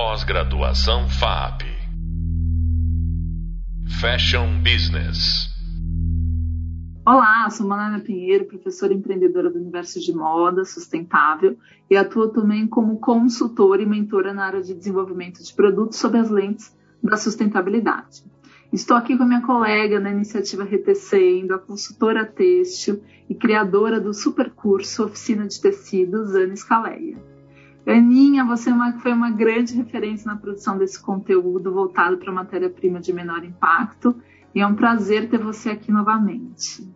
Pós-graduação FAP. Fashion Business. Olá, sou Malana Pinheiro, professora empreendedora do universo de moda sustentável e atuo também como consultora e mentora na área de desenvolvimento de produtos sob as lentes da sustentabilidade. Estou aqui com minha colega na iniciativa Retecendo, a consultora têxtil e criadora do supercurso Oficina de Tecidos, Ana Scaleia. Aninha, você é foi uma grande referência na produção desse conteúdo voltado para matéria-prima de menor impacto e é um prazer ter você aqui novamente.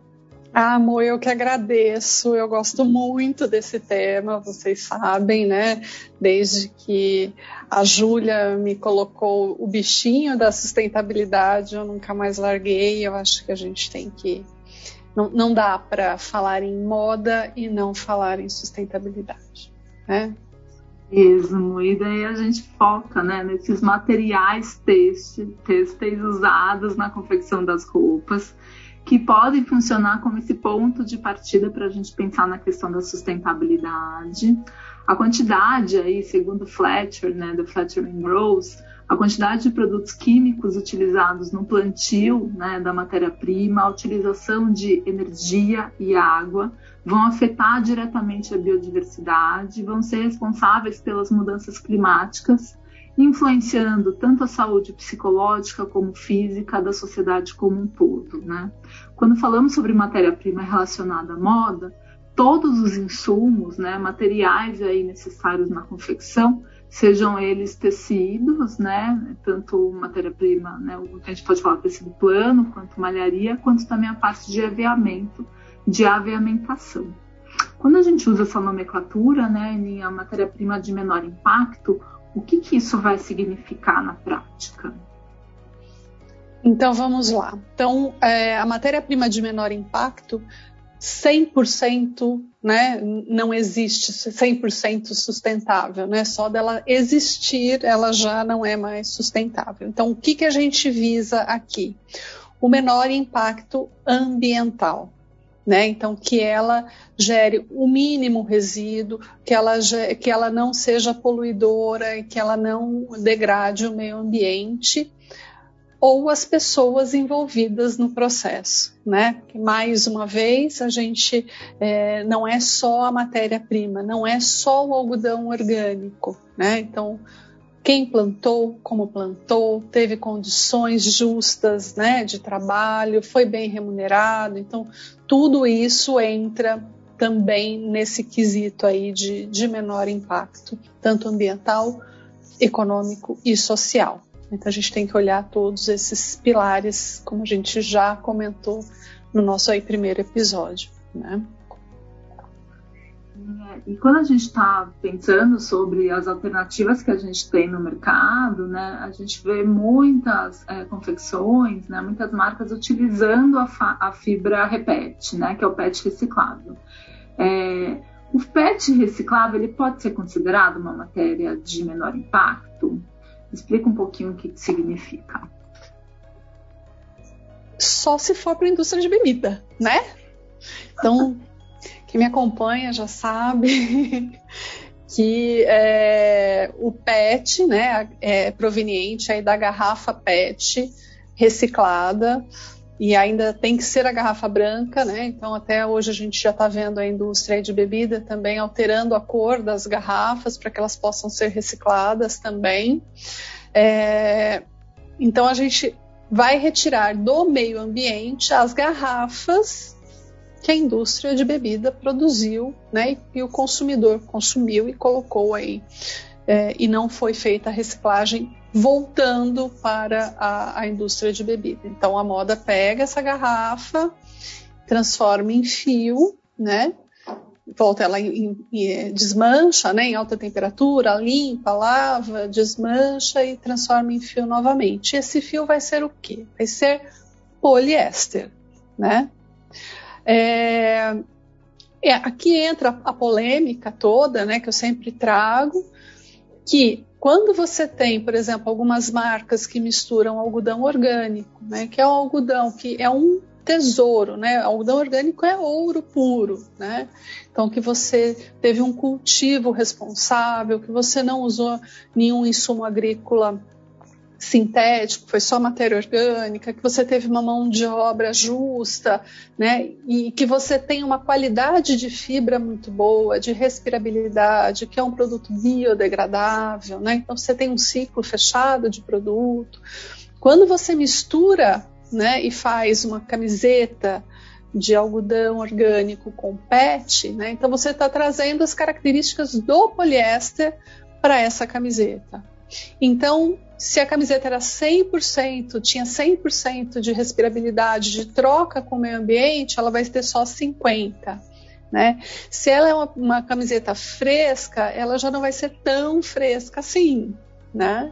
Ah, amor, eu que agradeço. Eu gosto muito desse tema, vocês sabem, né? Desde que a Júlia me colocou o bichinho da sustentabilidade, eu nunca mais larguei. Eu acho que a gente tem que. Não, não dá para falar em moda e não falar em sustentabilidade, né? Mesmo. E daí a gente foca né, nesses materiais têxteis usados na confecção das roupas, que podem funcionar como esse ponto de partida para a gente pensar na questão da sustentabilidade. A quantidade aí, segundo Fletcher, né, do Fletcher and Rose, a quantidade de produtos químicos utilizados no plantio né, da matéria-prima, a utilização de energia e água, vão afetar diretamente a biodiversidade, vão ser responsáveis pelas mudanças climáticas, influenciando tanto a saúde psicológica como física da sociedade como um todo. Né? Quando falamos sobre matéria-prima relacionada à moda, todos os insumos, né, materiais aí necessários na confecção, sejam eles tecidos, né, tanto matéria-prima, né, a gente pode falar tecido plano, quanto malharia, quanto também a parte de aviamento, de aviamentação. Quando a gente usa essa nomenclatura, né, em a matéria-prima de menor impacto, o que, que isso vai significar na prática? Então vamos lá. Então, é, a matéria-prima de menor impacto 100% né, não existe 100% sustentável, né? Só dela existir, ela já não é mais sustentável. Então, o que, que a gente visa aqui? O menor impacto ambiental. Né? Então, que ela gere o mínimo resíduo, que ela, que ela não seja poluidora, que ela não degrade o meio ambiente ou as pessoas envolvidas no processo, né? Mais uma vez, a gente é, não é só a matéria-prima, não é só o algodão orgânico, né? Então, quem plantou, como plantou, teve condições justas, né, de trabalho, foi bem remunerado, então tudo isso entra também nesse quesito aí de, de menor impacto, tanto ambiental, econômico e social. Então a gente tem que olhar todos esses pilares, como a gente já comentou no nosso aí primeiro episódio, né? E quando a gente está pensando sobre as alternativas que a gente tem no mercado, né, a gente vê muitas é, confecções, né, muitas marcas utilizando a, a, fibra repete, né, que é o PET reciclável. É, o PET reciclável ele pode ser considerado uma matéria de menor impacto? Explica um pouquinho o que significa. Só se for para a indústria de bebida, né? Então, quem me acompanha já sabe que é, o PET, né, é proveniente aí da garrafa PET reciclada e ainda tem que ser a garrafa branca, né? Então até hoje a gente já está vendo a indústria de bebida também alterando a cor das garrafas para que elas possam ser recicladas também. É, então a gente vai retirar do meio ambiente as garrafas que a indústria de bebida produziu, né? E, e o consumidor consumiu e colocou aí. É, e não foi feita a reciclagem voltando para a, a indústria de bebida. Então a moda pega essa garrafa, transforma em fio, né? Volta ela em, em, é, desmancha, né? Em alta temperatura, limpa, lava, desmancha e transforma em fio novamente. Esse fio vai ser o quê? Vai ser poliéster, né? É, é, aqui entra a polêmica toda, né, que eu sempre trago, que quando você tem, por exemplo, algumas marcas que misturam algodão orgânico, né, que é um algodão que é um tesouro, né? Algodão orgânico é ouro puro, né? Então que você teve um cultivo responsável, que você não usou nenhum insumo agrícola sintético, foi só matéria orgânica, que você teve uma mão de obra justa, né? E que você tem uma qualidade de fibra muito boa, de respirabilidade, que é um produto biodegradável, né? Então você tem um ciclo fechado de produto. Quando você mistura né, e faz uma camiseta de algodão orgânico com PET, né, então você está trazendo as características do poliéster para essa camiseta. Então, se a camiseta era 100%, tinha 100% de respirabilidade, de troca com o meio ambiente, ela vai ter só 50%. Né? Se ela é uma, uma camiseta fresca, ela já não vai ser tão fresca assim. Né?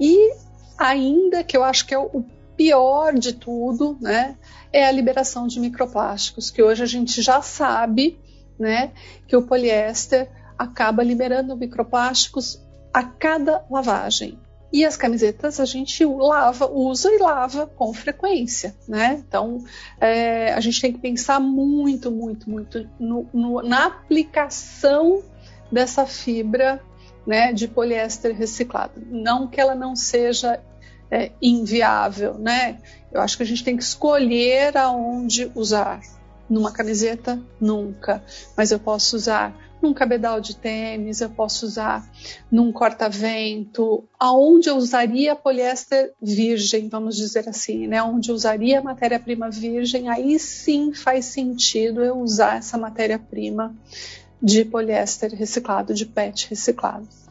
E ainda que eu acho que é o pior de tudo, né, é a liberação de microplásticos, que hoje a gente já sabe, né, que o poliéster acaba liberando microplásticos a cada lavagem. E as camisetas a gente lava, usa e lava com frequência, né? Então é, a gente tem que pensar muito, muito, muito no, no, na aplicação dessa fibra né, de poliéster reciclado. Não que ela não seja é, inviável, né? Eu acho que a gente tem que escolher aonde usar. Numa camiseta, nunca. Mas eu posso usar num cabedal de tênis, eu posso usar num corta-vento, aonde eu usaria poliéster virgem, vamos dizer assim, né? Onde eu usaria matéria-prima virgem, aí sim faz sentido eu usar essa matéria-prima de poliéster reciclado, de PET reciclado.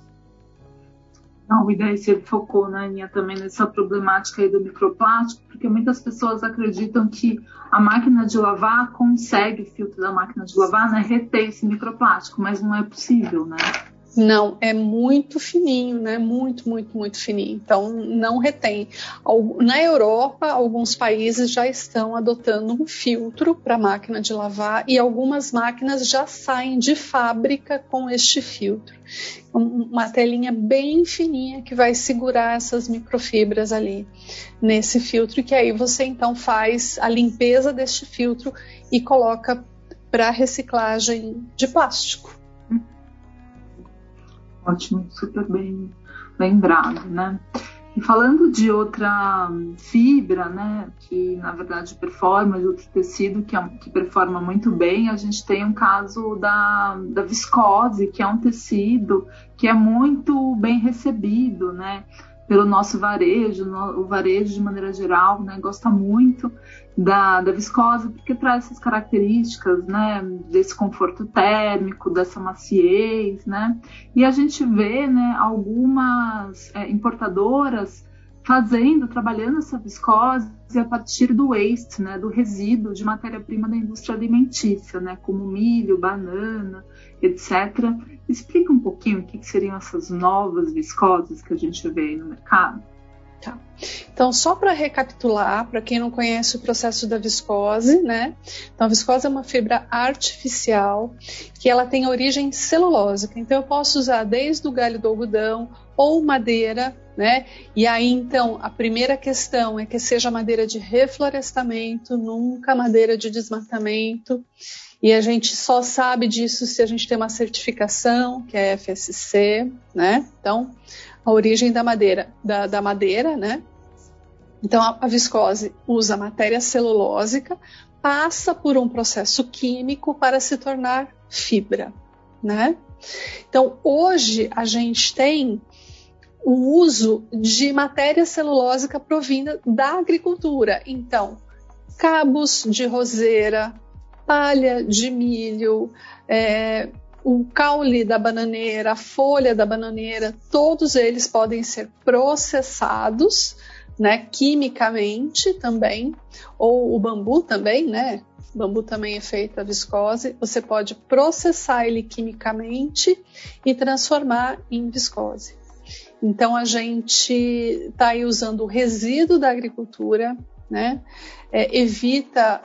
E daí você focou, né, Aninha, também nessa problemática aí do microplástico, porque muitas pessoas acreditam que a máquina de lavar consegue, o filtro da máquina de lavar, né, reter esse microplástico, mas não é possível, né? Não, é muito fininho, né? Muito, muito, muito fininho. Então, não retém. Na Europa, alguns países já estão adotando um filtro para máquina de lavar e algumas máquinas já saem de fábrica com este filtro. Uma telinha bem fininha que vai segurar essas microfibras ali nesse filtro, que aí você então faz a limpeza deste filtro e coloca para reciclagem de plástico. Ótimo, super bem lembrado, né? E falando de outra fibra, né, que na verdade performa, de outro tecido que, é, que performa muito bem, a gente tem um caso da, da viscose, que é um tecido que é muito bem recebido, né, pelo nosso varejo, no, o varejo de maneira geral, né, gosta muito da, da viscose, porque traz essas características, né, desse conforto térmico, dessa maciez, né, e a gente vê, né, algumas é, importadoras fazendo, trabalhando essa viscose a partir do waste, né, do resíduo de matéria-prima da indústria alimentícia, né, como milho, banana, etc. Explica um pouquinho o que, seriam essas novas viscoses que a gente vê aí no mercado. Tá. Então, só para recapitular, para quem não conhece o processo da viscose, né? Então, a viscose é uma fibra artificial que ela tem origem celulósica. Então, eu posso usar desde o galho do algodão ou madeira, né? E aí, então, a primeira questão é que seja madeira de reflorestamento, nunca madeira de desmatamento. E a gente só sabe disso se a gente tem uma certificação, que é FSC, né? Então, a origem da madeira, da, da madeira, né? Então a, a viscose usa matéria celulósica, passa por um processo químico para se tornar fibra, né? Então hoje a gente tem o uso de matéria celulósica provinda da agricultura. Então, cabos de roseira, palha de milho, é, o caule da bananeira, a folha da bananeira, todos eles podem ser processados, né, quimicamente também, ou o bambu também, né? O bambu também é feito a viscose. Você pode processar ele quimicamente e transformar em viscose. Então a gente está aí usando o resíduo da agricultura, né? É, evita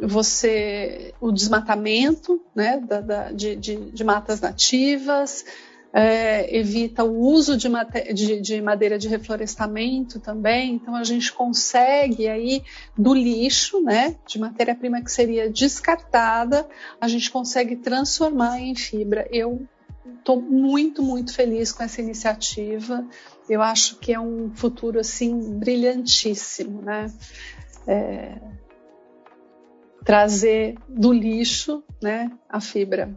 você o desmatamento né, da, da, de, de, de, matas nativas, é, evita o uso de, de, de, madeira de reflorestamento também, então a gente consegue aí do lixo, né, de matéria-prima que seria descartada, a gente consegue transformar em fibra. Eu estou muito, muito feliz com essa iniciativa. Eu acho que é um futuro assim brilhantíssimo, né? É, trazer do lixo, né, a fibra.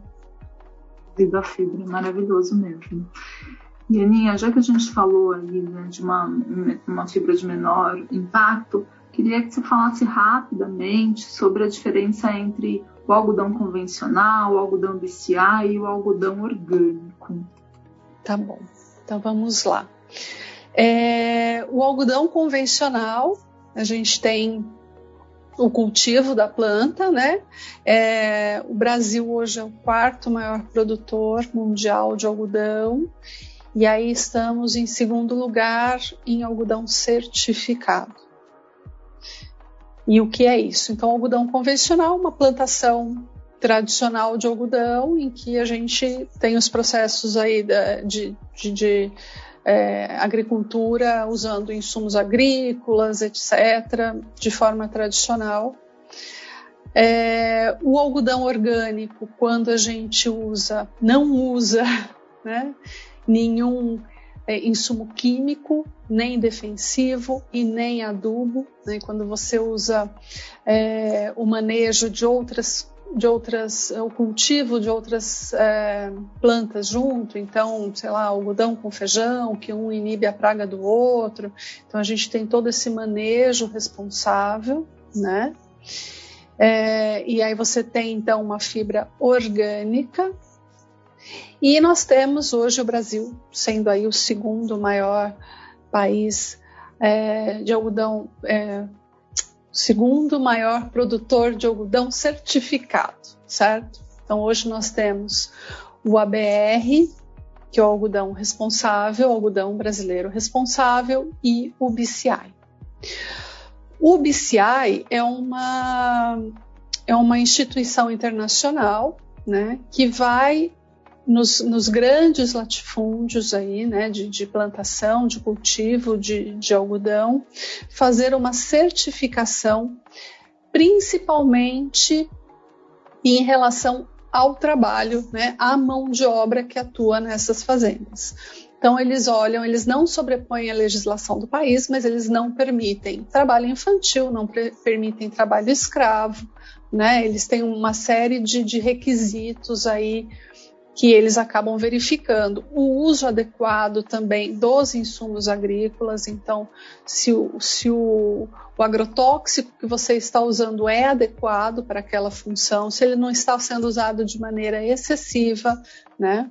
Da fibra, maravilhoso mesmo. E Aninha, já que a gente falou ali né, de uma, uma fibra de menor impacto, queria que você falasse rapidamente sobre a diferença entre o algodão convencional, o algodão BCA e o algodão orgânico. Tá bom, então vamos lá. É, o algodão convencional, a gente tem o cultivo da planta, né? É, o Brasil hoje é o quarto maior produtor mundial de algodão, e aí estamos em segundo lugar em algodão certificado. E o que é isso? Então, algodão convencional, uma plantação tradicional de algodão, em que a gente tem os processos aí de, de, de é, agricultura usando insumos agrícolas, etc., de forma tradicional. É, o algodão orgânico, quando a gente usa, não usa né, nenhum é, insumo químico, nem defensivo e nem adubo. Né, quando você usa é, o manejo de outras de outras, o cultivo de outras é, plantas junto, então, sei lá, algodão com feijão, que um inibe a praga do outro. Então a gente tem todo esse manejo responsável, né? É, e aí você tem então uma fibra orgânica. E nós temos hoje o Brasil sendo aí o segundo maior país é, de algodão é, segundo maior produtor de algodão certificado, certo? Então hoje nós temos o ABR, que é o algodão responsável, o algodão brasileiro responsável, e o BCI. O BCI é uma, é uma instituição internacional né, que vai nos, nos, grandes latifúndios aí, né, de, de plantação, de cultivo de, de, algodão, fazer uma certificação, principalmente em relação ao trabalho, né, à mão de obra que atua nessas fazendas. Então eles olham, eles não sobrepõem a legislação do país, mas eles não permitem trabalho infantil, não permitem trabalho escravo, né? Eles têm uma série de, de requisitos aí que eles acabam verificando o uso adequado também dos insumos agrícolas. Então, se o, se o, o agrotóxico que você está usando é adequado para aquela função, se ele não está sendo usado de maneira excessiva, né?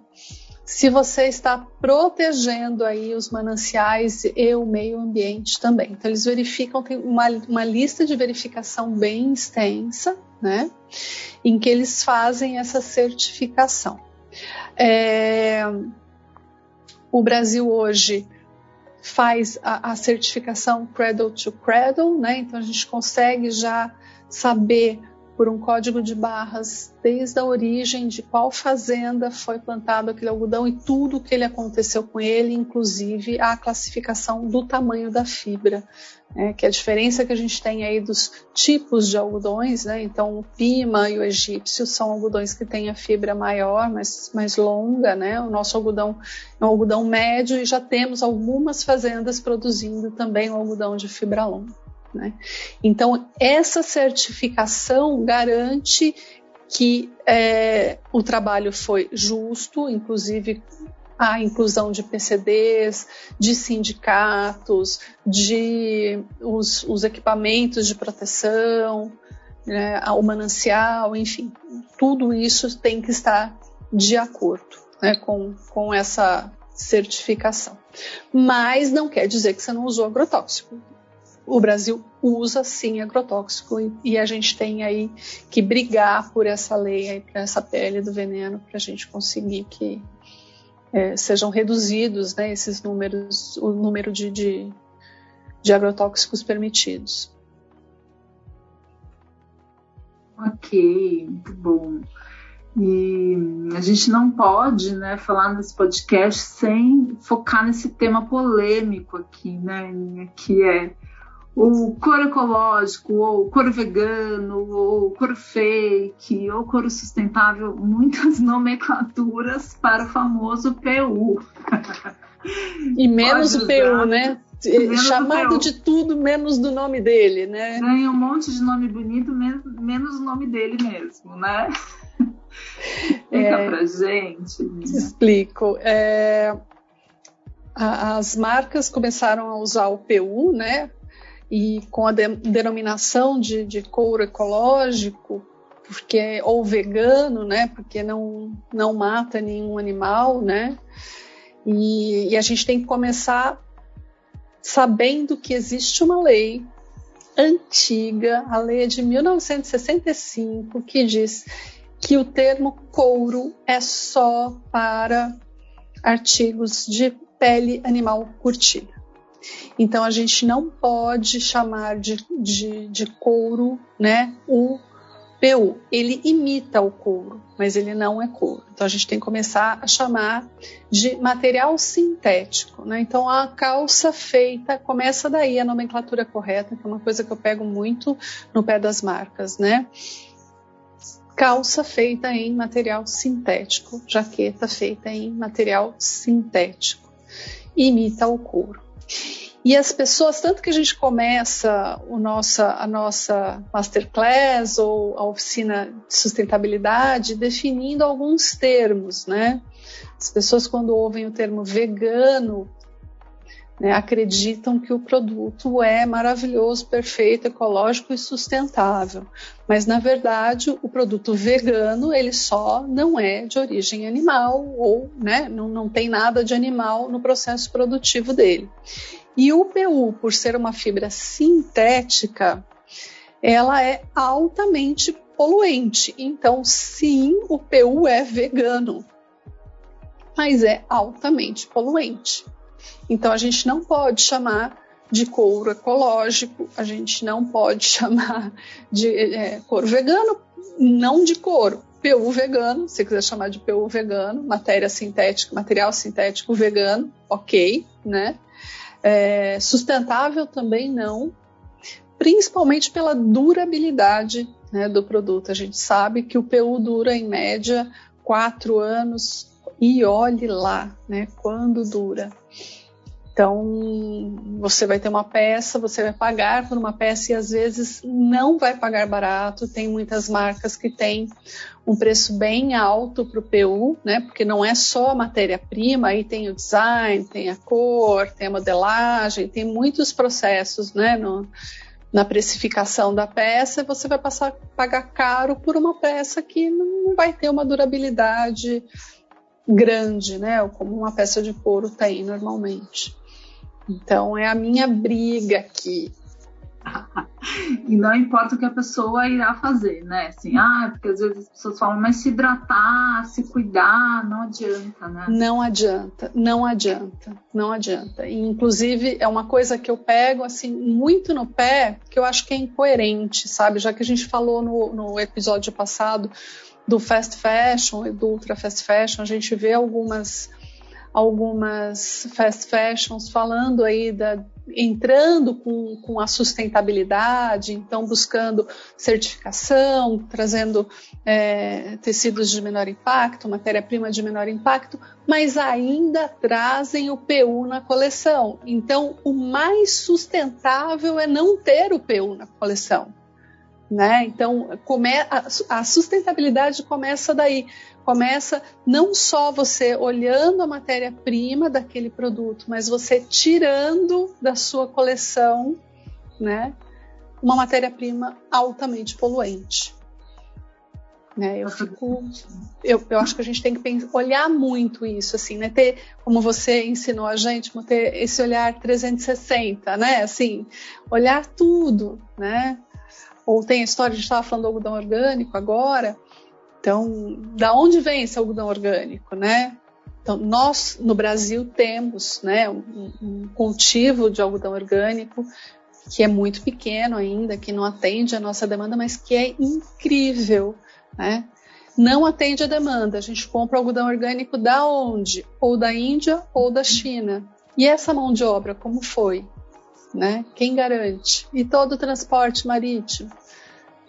Se você está protegendo aí os mananciais e o meio ambiente também. Então, eles verificam, tem uma, uma lista de verificação bem extensa, né? Em que eles fazem essa certificação. É, o Brasil hoje faz a, a, certificação Cradle to Cradle, né? Então a gente consegue já saber por um código de barras desde a origem de qual fazenda foi plantado aquele algodão e tudo o que ele aconteceu com ele, inclusive a classificação do tamanho da fibra, né, que a diferença que a gente tem aí dos tipos de algodões, né, então o pima e o egípcio são algodões que têm a fibra maior, mais, mais longa, né, o nosso algodão é um algodão médio e já temos algumas fazendas produzindo também o algodão de fibra longa. Né? Então, essa certificação garante que é, o trabalho foi justo, inclusive a inclusão de PCDs, de sindicatos, de os, os equipamentos de proteção, né, o manancial, enfim, tudo isso tem que estar de acordo né, com, com essa certificação. Mas não quer dizer que você não usou agrotóxico o Brasil usa sim agrotóxico e, e, a gente tem aí que brigar por essa lei, aí, por essa pele do veneno, para a gente conseguir que é, sejam reduzidos né, esses números, o número de, de, de agrotóxicos permitidos. Ok, muito bom. E a gente não pode né, falar nesse podcast sem focar nesse tema polêmico aqui, né, que é o couro ecológico, ou couro vegano, ou couro fake, ou couro sustentável, muitas nomenclaturas para o famoso PU. E menos o PU, né? Menos Chamado de tudo menos do nome dele, né? Ganha um monte de nome bonito, menos o nome dele mesmo, né? Explica é, pra gente. Explico. É, as marcas começaram a usar o PU, né? E com a de, denominação de, de couro ecológico, porque ou vegano, né? Porque não não mata nenhum animal, né? E, e a gente tem que começar sabendo que existe uma lei antiga, a lei é de 1965, que diz que o termo couro é só para artigos de pele animal curtida. Então a gente não pode chamar de, de, de couro né, o PU. Ele imita o couro, mas ele não é couro. Então a gente tem que começar a chamar de material sintético. Né? Então a calça feita, começa daí a nomenclatura correta, que é uma coisa que eu pego muito no pé das marcas. Né? calça feita em material sintético, jaqueta feita em material sintético, imita o couro. E as pessoas, tanto que a gente começa o nossa, a nossa masterclass ou a oficina de sustentabilidade definindo alguns termos, né? As pessoas, quando ouvem o termo vegano, né, acreditam que o produto é maravilhoso, perfeito, ecológico e sustentável. Mas na verdade, o produto vegano ele só não é de origem animal ou né, não, não tem nada de animal no processo produtivo dele. E o PU, por ser uma fibra sintética, ela é altamente poluente. Então, sim, o PU é vegano, mas é altamente poluente. Então a gente não pode chamar de couro ecológico, a gente não pode chamar de é, couro vegano, não de couro. PU vegano, se quiser chamar de PU vegano, matéria sintética, material sintético vegano, ok, né? É, sustentável também não, principalmente pela durabilidade né, do produto. A gente sabe que o PU dura em média quatro anos e olhe lá, né, quando dura. Então, você vai ter uma peça, você vai pagar por uma peça e às vezes não vai pagar barato. Tem muitas marcas que têm um preço bem alto para o PU, né? Porque não é só a matéria-prima, aí tem o design, tem a cor, tem a modelagem, tem muitos processos, né? No, na precificação da peça, você vai passar pagar caro por uma peça que não vai ter uma durabilidade grande, né? Como uma peça de couro tem normalmente. Então é a minha briga aqui. e não importa o que a pessoa irá fazer, né? Assim, ah, porque às vezes as pessoas falam, mas se hidratar, se cuidar, não adianta, né? Não adianta, não adianta, não adianta. E, inclusive, é uma coisa que eu pego, assim, muito no pé, que eu acho que é incoerente, sabe? Já que a gente falou no, no episódio passado do fast fashion e do ultra fast fashion, a gente vê algumas algumas fast fashions falando aí da entrando com, com a sustentabilidade, então buscando certificação, trazendo é, tecidos de menor impacto, matéria-prima de menor impacto, mas ainda trazem o PU na coleção. Então, o mais sustentável é não ter o PU na coleção. Né? Então, come, a, a sustentabilidade começa daí começa não só você olhando a matéria-prima daquele produto, mas você tirando da sua coleção, né, uma matéria-prima altamente poluente. Né, eu fico, eu, eu acho que a gente tem que pensar, olhar muito isso, assim, né, ter, como você ensinou a gente, ter esse olhar 360, né, assim, olhar tudo, né, ou tem a história, a gente estava falando do algodão orgânico agora, então, da onde vem esse algodão orgânico, né? Então, nós no Brasil temos, né, um, um cultivo de algodão orgânico que é muito pequeno ainda, que não atende a nossa demanda, mas que é incrível, né? não atende a demanda. A gente compra algodão orgânico da onde? Ou da Índia ou da China. E essa mão de obra, como foi? Né? Quem garante? E todo o transporte marítimo,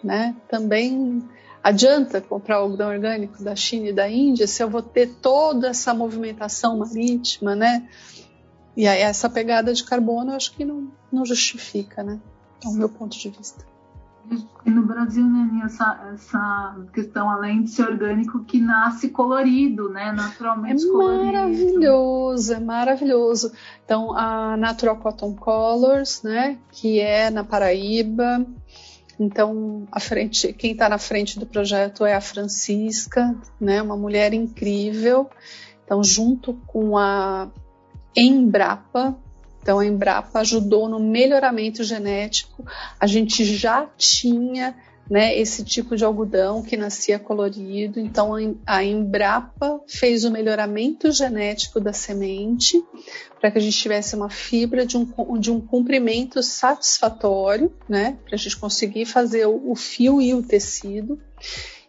né? Também adianta comprar algodão orgânico da China e da Índia se eu vou ter toda essa movimentação marítima, né? E aí essa pegada de carbono eu acho que não, não justifica, né? É o meu ponto de vista. E no Brasil, né, essa, essa questão, além de ser orgânico, que nasce colorido, né? Naturalmente é colorido. Maravilhoso, é maravilhoso. Então, a Natural Cotton Colors, né? Que é na Paraíba. Então, a frente, quem está na frente do projeto é a Francisca, né? Uma mulher incrível. Então, junto com a Embrapa, então, a Embrapa ajudou no melhoramento genético. A gente já tinha né, esse tipo de algodão que nascia colorido. Então, a Embrapa fez o melhoramento genético da semente para que a gente tivesse uma fibra de um, de um comprimento satisfatório, né, para a gente conseguir fazer o, o fio e o tecido.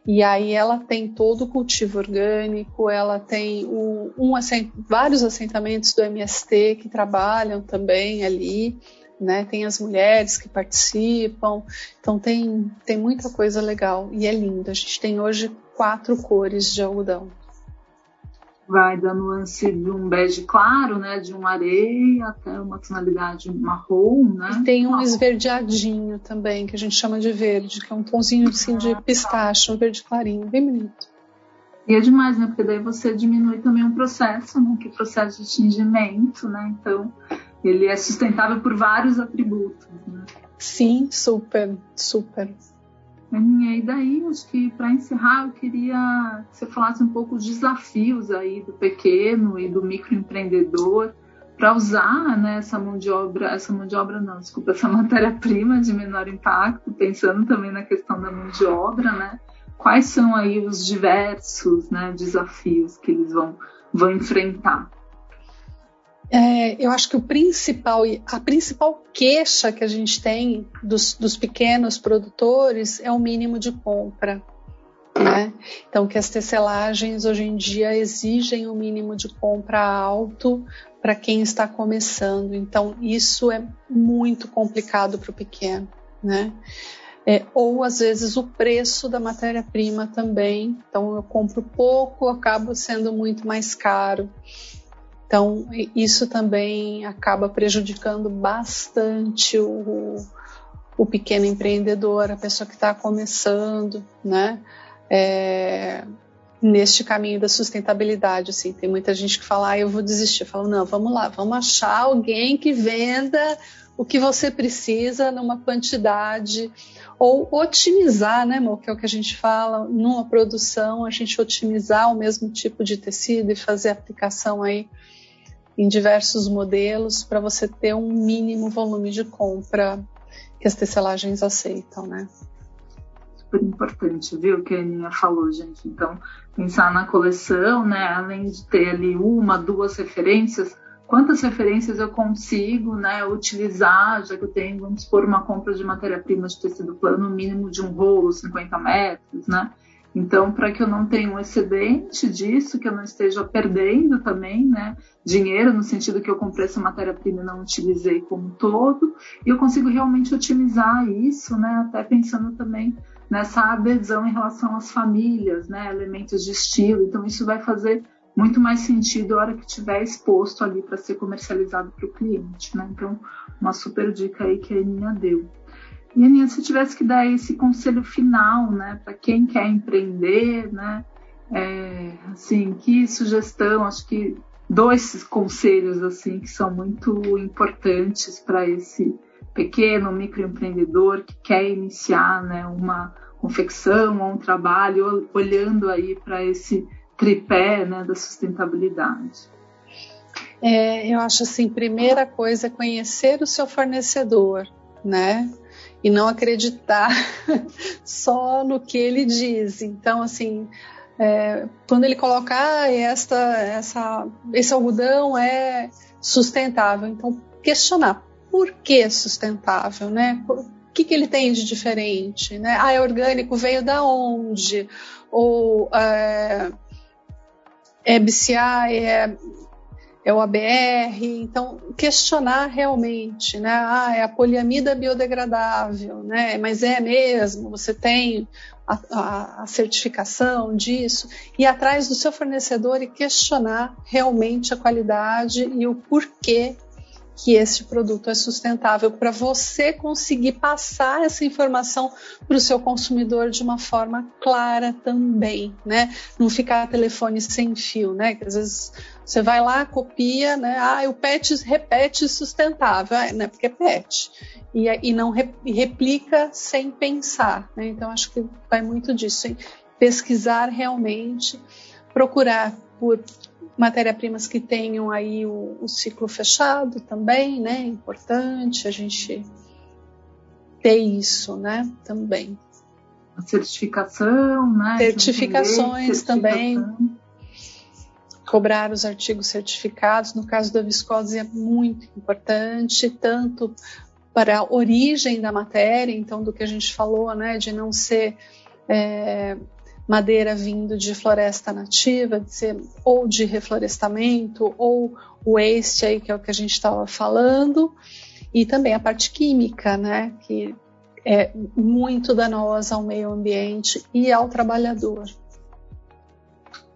E aí ela tem todo o cultivo orgânico, ela tem o, um vários assentamentos do MST que trabalham também ali, né? Tem as mulheres que participam, então tem, tem muita coisa legal e é lindo. A gente tem hoje quatro cores de algodão vai da nuance de um bege claro, né, de uma areia até uma tonalidade marrom, né? E tem um esverdeadinho também, que a gente chama de verde, que é um tonzinho assim de pistache, um verde clarinho, bem bonito. E é demais, né? Porque daí você diminui também um processo, né? Que é o processo de tingimento, né? Então, ele é sustentável por vários atributos, né? Sim, super, super. Aninha, e daí, acho que para encerrar, eu queria que você falasse um pouco os desafios aí do pequeno e do microempreendedor para usar né, essa mão de obra, essa mão de obra não, desculpa, essa matéria-prima de menor impacto, pensando também na questão da mão de obra, né? Quais são aí os diversos né, desafios que eles vão, vão enfrentar? É, eu acho que o principal, a principal queixa que a gente tem dos, dos pequenos produtores é o mínimo de compra. Né? Então, que as tecelagens hoje em dia exigem um mínimo de compra alto para quem está começando. Então, isso é muito complicado para o pequeno. Né? É, ou às vezes o preço da matéria-prima também. Então, eu compro pouco, acabo sendo muito mais caro. Então, isso também acaba prejudicando bastante o, o pequeno empreendedor, a pessoa que está começando, né? É, neste caminho da sustentabilidade, assim, tem muita gente que fala, ah, eu vou desistir. Eu falo, não, vamos lá, vamos achar alguém que venda o que você precisa numa quantidade ou otimizar, né, amor, que é o que a gente fala, numa produção, a gente otimizar o mesmo tipo de tecido e fazer aplicação aí em diversos modelos para você ter um mínimo volume de compra que as tecelagens aceitam, né? Super importante, viu, que a Aninha falou, gente. Então, pensar na coleção, né, além de ter ali uma, duas referências, quantas referências eu consigo, né, utilizar, já que eu tenho, vamos supor, uma compra de matéria-prima de tecido plano, mínimo de um rolo, 50 metros, né? Então, para que eu não tenha um excedente disso, que eu não esteja perdendo também, né, dinheiro, no sentido que eu comprei essa matéria-prima e não utilizei como todo, e eu consigo realmente otimizar isso, né, até pensando também nessa adesão em relação às famílias, né, elementos de estilo. Então, isso vai fazer muito mais sentido a hora que estiver exposto ali para ser comercializado para o cliente, né? Então, uma super dica aí que a Aninha deu. Aninha, se tivesse que dar esse conselho final, né, para quem quer empreender, né, é, assim, que sugestão, acho que dois conselhos assim que são muito importantes para esse pequeno microempreendedor que quer iniciar, né, uma confecção ou um trabalho, olhando aí para esse tripé, né, da sustentabilidade. É, eu acho assim, primeira coisa é conhecer o seu fornecedor, né? E não acreditar só no que ele diz. Então, assim, é, quando ele coloca ah, esta, essa, esse algodão é sustentável, então questionar por que sustentável, né? O que, que ele tem de diferente, né? Ah, é orgânico, veio da onde? ou é, é é, é o ABR, então questionar realmente, né? Ah, é a poliamida biodegradável, né? Mas é mesmo? Você tem a, a, a, certificação disso? E atrás do seu fornecedor e questionar realmente a qualidade e o porquê que esse produto é sustentável para você conseguir passar essa informação para o seu consumidor de uma forma clara também, né? Não ficar telefone sem fio, né? Que às vezes você vai lá, copia, né? Ah, o PET repete sustentável, é, né? Porque é PET. E, e não re, replica sem pensar, né? Então acho que vai muito disso, hein? pesquisar realmente, procurar por matéria-primas que tenham aí o, o, ciclo fechado também, né? É importante a gente ter isso, né? Também. A certificação, né? Certificações certificação. também. Cobrar os artigos certificados, no caso da viscose é muito importante, tanto para a origem da matéria, então do que a gente falou, né, de não ser é, madeira vindo de floresta nativa, de ser, ou de reflorestamento, ou waste aí, que é o que a gente estava falando, e também a parte química, né, que é muito danosa ao meio ambiente e ao trabalhador.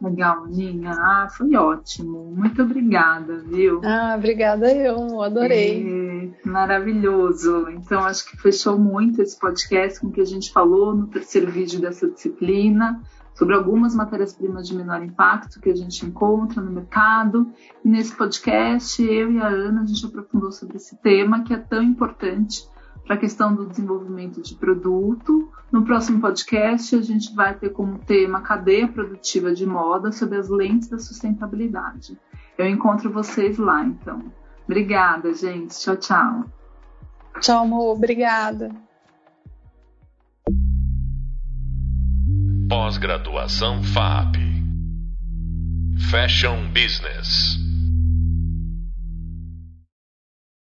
Legal, Ninha. Ah, foi ótimo. Muito obrigada, viu? Ah, obrigada eu, adorei. É, maravilhoso. Então, acho que fechou muito esse podcast com o que a gente falou no terceiro vídeo dessa disciplina, sobre algumas matérias-primas de menor impacto que a gente encontra no mercado. E nesse podcast, eu e a Ana, a gente aprofundou sobre esse tema que é tão importante para a questão do desenvolvimento de produto. No próximo podcast, a gente vai ter como tema cadeia produtiva de moda sob as lentes da sustentabilidade. Eu encontro vocês lá, então. Obrigada, gente. Tchau, tchau. Tchau, amor. Obrigada. Pós-graduação FAP Fashion Business